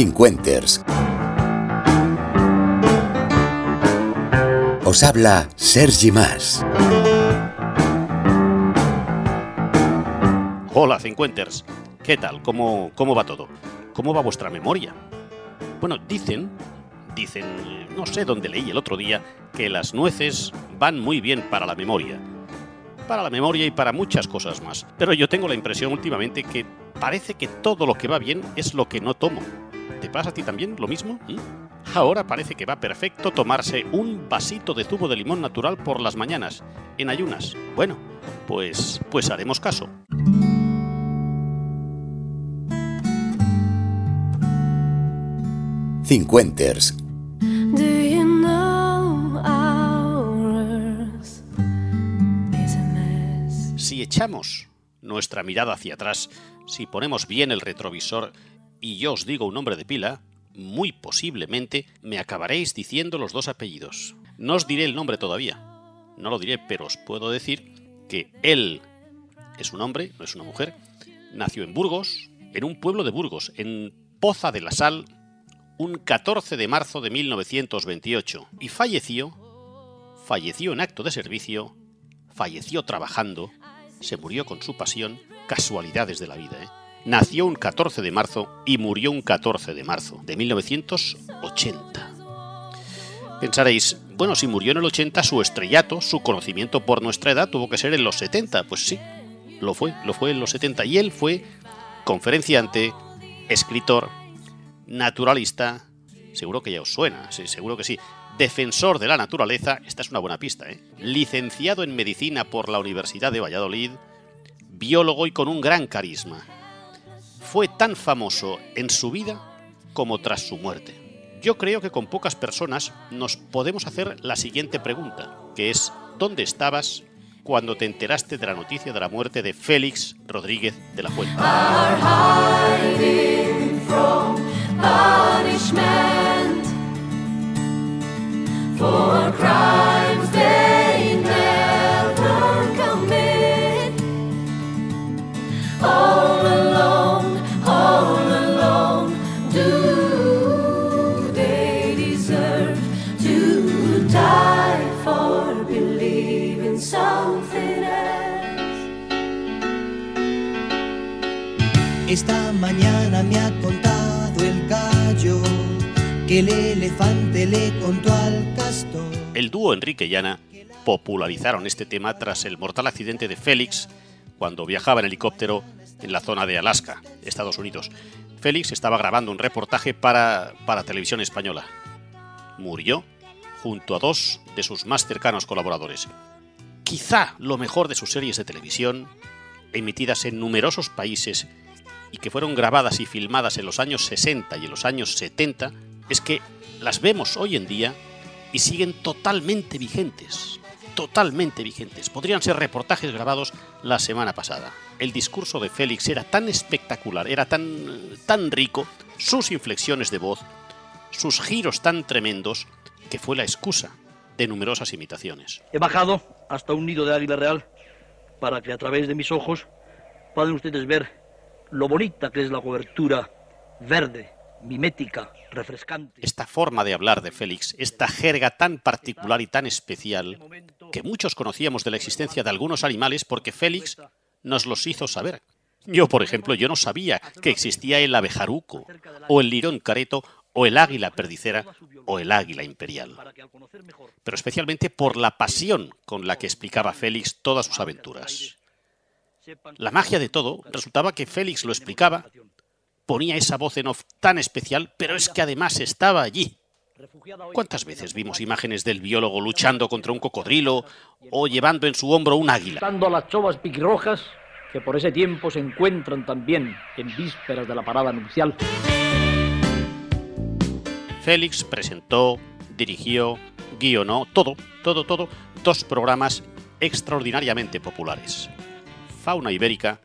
Cincuenters. Os habla Sergi Más. Hola, Cincuenters. ¿Qué tal? ¿Cómo, ¿Cómo va todo? ¿Cómo va vuestra memoria? Bueno, dicen, dicen, no sé dónde leí el otro día, que las nueces van muy bien para la memoria. Para la memoria y para muchas cosas más. Pero yo tengo la impresión últimamente que parece que todo lo que va bien es lo que no tomo. ¿Te pasa a ti también lo mismo? ¿Mm? Ahora parece que va perfecto tomarse un vasito de zumo de limón natural por las mañanas, en ayunas. Bueno, pues, pues haremos caso. Cincuenters. Si echamos nuestra mirada hacia atrás, si ponemos bien el retrovisor y yo os digo un nombre de pila, muy posiblemente me acabaréis diciendo los dos apellidos. No os diré el nombre todavía, no lo diré, pero os puedo decir que él es un hombre, no es una mujer, nació en Burgos, en un pueblo de Burgos, en Poza de la Sal, un 14 de marzo de 1928, y falleció, falleció en acto de servicio, falleció trabajando, se murió con su pasión, casualidades de la vida, ¿eh? Nació un 14 de marzo y murió un 14 de marzo de 1980. Pensaréis, bueno, si murió en el 80, su estrellato, su conocimiento por nuestra edad tuvo que ser en los 70. Pues sí, lo fue, lo fue en los 70. Y él fue conferenciante, escritor, naturalista, seguro que ya os suena, sí, seguro que sí, defensor de la naturaleza, esta es una buena pista, ¿eh? licenciado en medicina por la Universidad de Valladolid, biólogo y con un gran carisma. Fue tan famoso en su vida como tras su muerte. Yo creo que con pocas personas nos podemos hacer la siguiente pregunta, que es ¿dónde estabas cuando te enteraste de la noticia de la muerte de Félix Rodríguez de la Fuente? Esta mañana me ha contado el gallo que el elefante le contó al castor. El dúo Enrique y Ana popularizaron este tema tras el mortal accidente de Félix cuando viajaba en helicóptero en la zona de Alaska, Estados Unidos. Félix estaba grabando un reportaje para, para televisión española. Murió junto a dos de sus más cercanos colaboradores. Quizá lo mejor de sus series de televisión, emitidas en numerosos países y que fueron grabadas y filmadas en los años 60 y en los años 70, es que las vemos hoy en día y siguen totalmente vigentes. Totalmente vigentes. Podrían ser reportajes grabados la semana pasada. El discurso de Félix era tan espectacular, era tan, tan rico, sus inflexiones de voz, sus giros tan tremendos, que fue la excusa de numerosas imitaciones. He bajado hasta un nido de águila real para que a través de mis ojos puedan ustedes ver lo bonita que es la cobertura verde, mimética, refrescante. Esta forma de hablar de Félix, esta jerga tan particular y tan especial, que muchos conocíamos de la existencia de algunos animales porque Félix nos los hizo saber. Yo, por ejemplo, yo no sabía que existía el abejaruco, o el lirón careto, o el águila perdicera, o el águila imperial. Pero especialmente por la pasión con la que explicaba Félix todas sus aventuras. La magia de todo resultaba que Félix lo explicaba, ponía esa voz en off tan especial, pero es que además estaba allí. ¿Cuántas veces vimos imágenes del biólogo luchando contra un cocodrilo o llevando en su hombro un águila? Dando a las chovas piquirrojas que por ese tiempo se encuentran también en vísperas de la parada nupcial. Félix presentó, dirigió, guionó, todo, todo, todo, dos programas extraordinariamente populares. Fauna Ibérica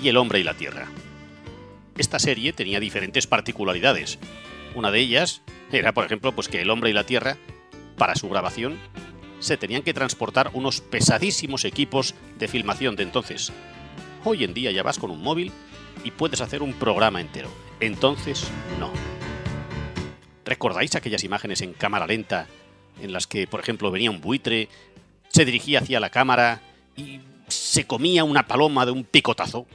y El hombre y la tierra. Esta serie tenía diferentes particularidades. Una de ellas era, por ejemplo, pues que El hombre y la tierra, para su grabación, se tenían que transportar unos pesadísimos equipos de filmación de entonces. Hoy en día ya vas con un móvil y puedes hacer un programa entero. Entonces, no. ¿Recordáis aquellas imágenes en cámara lenta en las que, por ejemplo, venía un buitre, se dirigía hacia la cámara y se comía una paloma de un picotazo?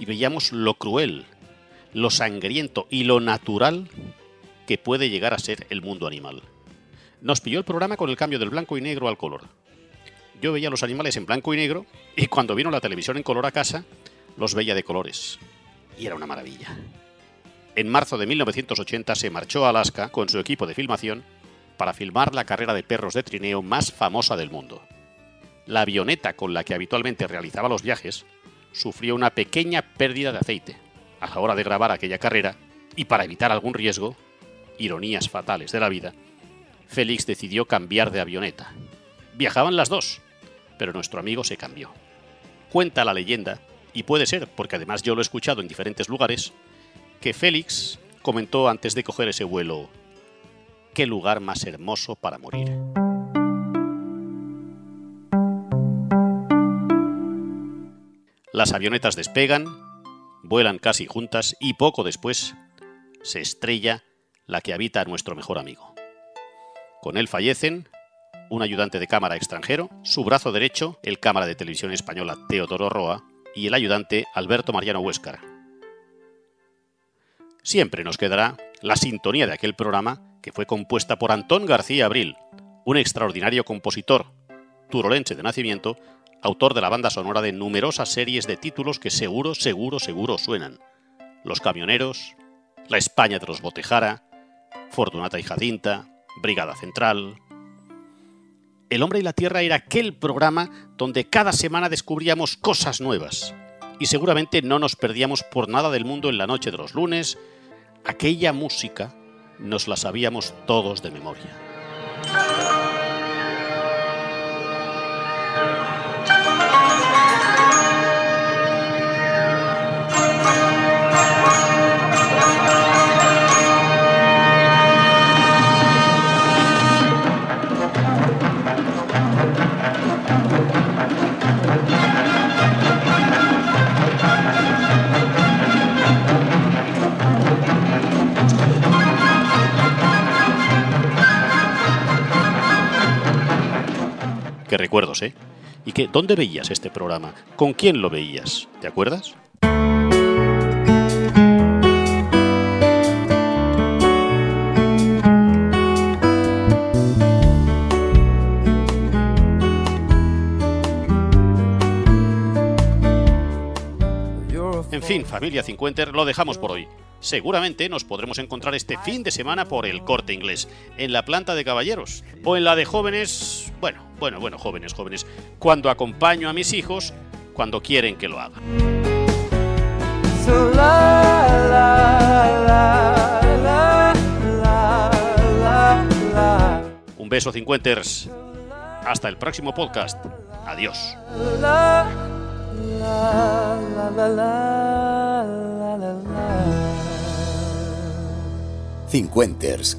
Y veíamos lo cruel, lo sangriento y lo natural que puede llegar a ser el mundo animal. Nos pilló el programa con el cambio del blanco y negro al color. Yo veía los animales en blanco y negro y cuando vino la televisión en color a casa, los veía de colores. Y era una maravilla. En marzo de 1980 se marchó a Alaska con su equipo de filmación para filmar la carrera de perros de trineo más famosa del mundo. La avioneta con la que habitualmente realizaba los viajes sufrió una pequeña pérdida de aceite a la hora de grabar aquella carrera y para evitar algún riesgo, ironías fatales de la vida, Félix decidió cambiar de avioneta. Viajaban las dos, pero nuestro amigo se cambió. Cuenta la leyenda, y puede ser porque además yo lo he escuchado en diferentes lugares, que Félix comentó antes de coger ese vuelo, qué lugar más hermoso para morir. Las avionetas despegan, vuelan casi juntas y poco después se estrella la que habita a nuestro mejor amigo. Con él fallecen un ayudante de cámara extranjero, su brazo derecho, el cámara de televisión española Teodoro Roa, y el ayudante Alberto Mariano Huéscar. Siempre nos quedará la sintonía de aquel programa que fue compuesta por Antón García Abril, un extraordinario compositor, turolense de nacimiento, autor de la banda sonora de numerosas series de títulos que seguro, seguro, seguro suenan. Los Camioneros, La España de los Botejara, Fortunata y Jacinta, Brigada Central. El Hombre y la Tierra era aquel programa donde cada semana descubríamos cosas nuevas. Y seguramente no nos perdíamos por nada del mundo en la noche de los lunes. Aquella música nos la sabíamos todos de memoria. Recuerdos, ¿eh? ¿Y qué? ¿Dónde veías este programa? ¿Con quién lo veías? ¿Te acuerdas? En fin, familia 50, lo dejamos por hoy. Seguramente nos podremos encontrar este fin de semana por el corte inglés, en la planta de caballeros, o en la de jóvenes, bueno, bueno, bueno, jóvenes, jóvenes, cuando acompaño a mis hijos, cuando quieren que lo haga. So la la la la la la la Un beso, cincuenters. Hasta el próximo podcast. Adiós. la la la la la la la Cincuenters,